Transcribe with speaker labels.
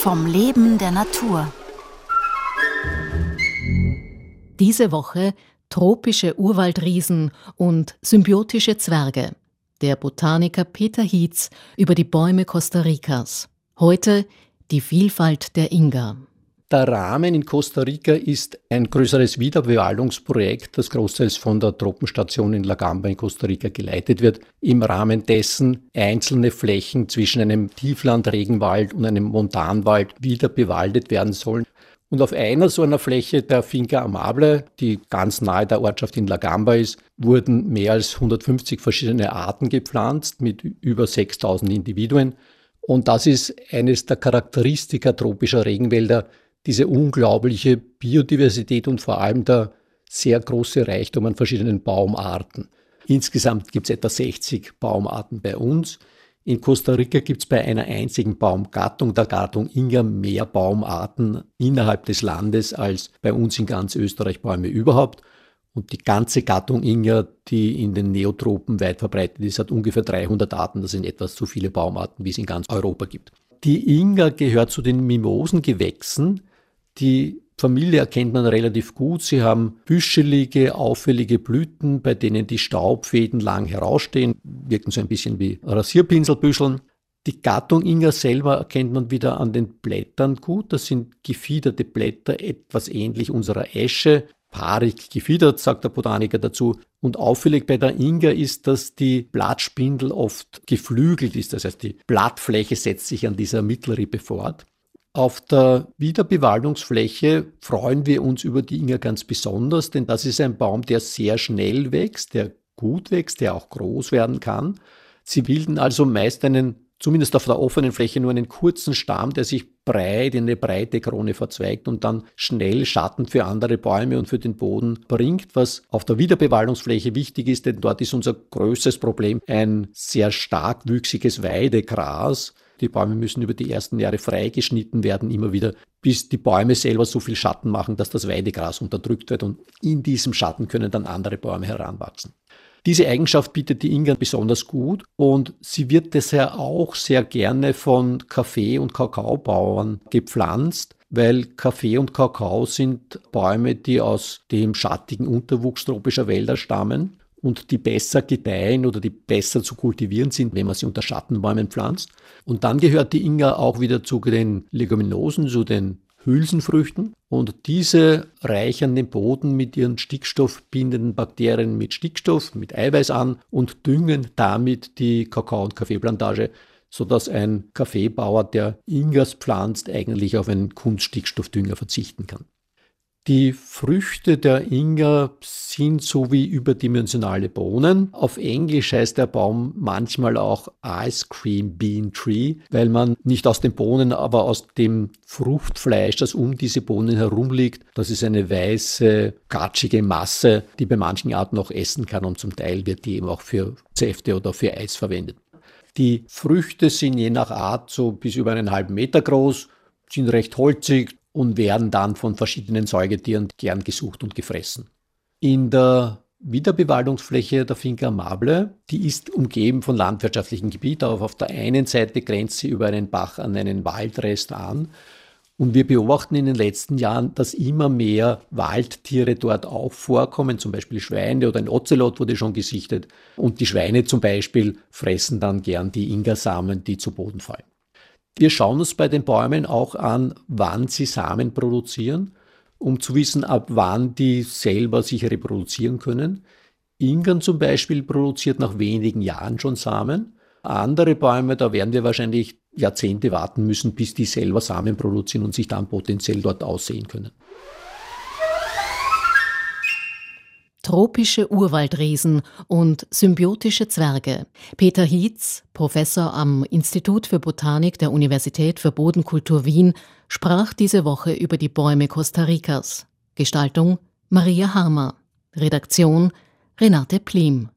Speaker 1: vom Leben der Natur.
Speaker 2: Diese Woche tropische Urwaldriesen und symbiotische Zwerge. Der Botaniker Peter Hietz über die Bäume Costa Ricas. Heute die Vielfalt der Inga.
Speaker 3: Der Rahmen in Costa Rica ist ein größeres Wiederbewaldungsprojekt, das großteils von der Tropenstation in La Gamba in Costa Rica geleitet wird, im Rahmen dessen einzelne Flächen zwischen einem Tieflandregenwald und einem Montanwald wieder bewaldet werden sollen. Und auf einer so einer Fläche der Finca Amable, die ganz nahe der Ortschaft in La Gamba ist, wurden mehr als 150 verschiedene Arten gepflanzt mit über 6000 Individuen. Und das ist eines der Charakteristika tropischer Regenwälder, diese unglaubliche Biodiversität und vor allem der sehr große Reichtum an verschiedenen Baumarten. Insgesamt gibt es etwa 60 Baumarten bei uns. In Costa Rica gibt es bei einer einzigen Baumgattung, der Gattung Inga, mehr Baumarten innerhalb des Landes als bei uns in ganz Österreich Bäume überhaupt. Und die ganze Gattung Inga, die in den Neotropen weit verbreitet ist, hat ungefähr 300 Arten. Das sind etwas so viele Baumarten, wie es in ganz Europa gibt. Die Inga gehört zu den Mimosengewächsen, die Familie erkennt man relativ gut. Sie haben büschelige, auffällige Blüten, bei denen die Staubfäden lang herausstehen, wirken so ein bisschen wie Rasierpinselbüscheln. Die Gattung Inga selber erkennt man wieder an den Blättern gut. Das sind gefiederte Blätter, etwas ähnlich unserer Esche. Paarig gefiedert, sagt der Botaniker dazu. Und auffällig bei der Inga ist, dass die Blattspindel oft geflügelt ist. Das heißt, die Blattfläche setzt sich an dieser Mittelrippe fort. Auf der Wiederbewaldungsfläche freuen wir uns über die Inga ganz besonders, denn das ist ein Baum, der sehr schnell wächst, der gut wächst, der auch groß werden kann. Sie bilden also meist einen, zumindest auf der offenen Fläche, nur einen kurzen Stamm, der sich breit in eine breite Krone verzweigt und dann schnell Schatten für andere Bäume und für den Boden bringt, was auf der Wiederbewaldungsfläche wichtig ist, denn dort ist unser größtes Problem ein sehr stark wüchsiges Weidegras, die Bäume müssen über die ersten Jahre freigeschnitten werden, immer wieder, bis die Bäume selber so viel Schatten machen, dass das Weidegras unterdrückt wird und in diesem Schatten können dann andere Bäume heranwachsen. Diese Eigenschaft bietet die Inga besonders gut und sie wird deshalb auch sehr gerne von Kaffee- und Kakaobauern gepflanzt, weil Kaffee und Kakao sind Bäume, die aus dem schattigen Unterwuchs tropischer Wälder stammen und die besser gedeihen oder die besser zu kultivieren sind, wenn man sie unter Schattenbäumen pflanzt. Und dann gehört die Inga auch wieder zu den Leguminosen, zu den Hülsenfrüchten. Und diese reichern den Boden mit ihren stickstoffbindenden Bakterien mit Stickstoff, mit Eiweiß an und düngen damit die Kakao- und Kaffeeplantage, sodass ein Kaffeebauer, der Ingas pflanzt, eigentlich auf einen Kunststickstoffdünger verzichten kann. Die Früchte der Inga sind so wie überdimensionale Bohnen. Auf Englisch heißt der Baum manchmal auch Ice Cream Bean Tree, weil man nicht aus den Bohnen, aber aus dem Fruchtfleisch, das um diese Bohnen herum liegt, das ist eine weiße, gatschige Masse, die bei manchen Arten auch essen kann und zum Teil wird die eben auch für Säfte oder für Eis verwendet. Die Früchte sind je nach Art so bis über einen halben Meter groß, sind recht holzig, und werden dann von verschiedenen Säugetieren gern gesucht und gefressen. In der Wiederbewaldungsfläche der Finca Amable, die ist umgeben von landwirtschaftlichem Gebiet, aber auf der einen Seite grenzt sie über einen Bach an einen Waldrest an. Und wir beobachten in den letzten Jahren, dass immer mehr Waldtiere dort auch vorkommen, zum Beispiel Schweine oder ein Ozelot wurde schon gesichtet. Und die Schweine zum Beispiel fressen dann gern die Ingersamen, die zu Boden fallen. Wir schauen uns bei den Bäumen auch an, wann sie Samen produzieren, um zu wissen, ab wann die selber sich reproduzieren können. Ingern zum Beispiel produziert nach wenigen Jahren schon Samen. Andere Bäume, da werden wir wahrscheinlich Jahrzehnte warten müssen, bis die selber Samen produzieren und sich dann potenziell dort aussehen können.
Speaker 2: Tropische Urwaldriesen und symbiotische Zwerge. Peter Hietz, Professor am Institut für Botanik der Universität für Bodenkultur Wien, sprach diese Woche über die Bäume Costa Ricas. Gestaltung Maria Harmer. Redaktion Renate Plim.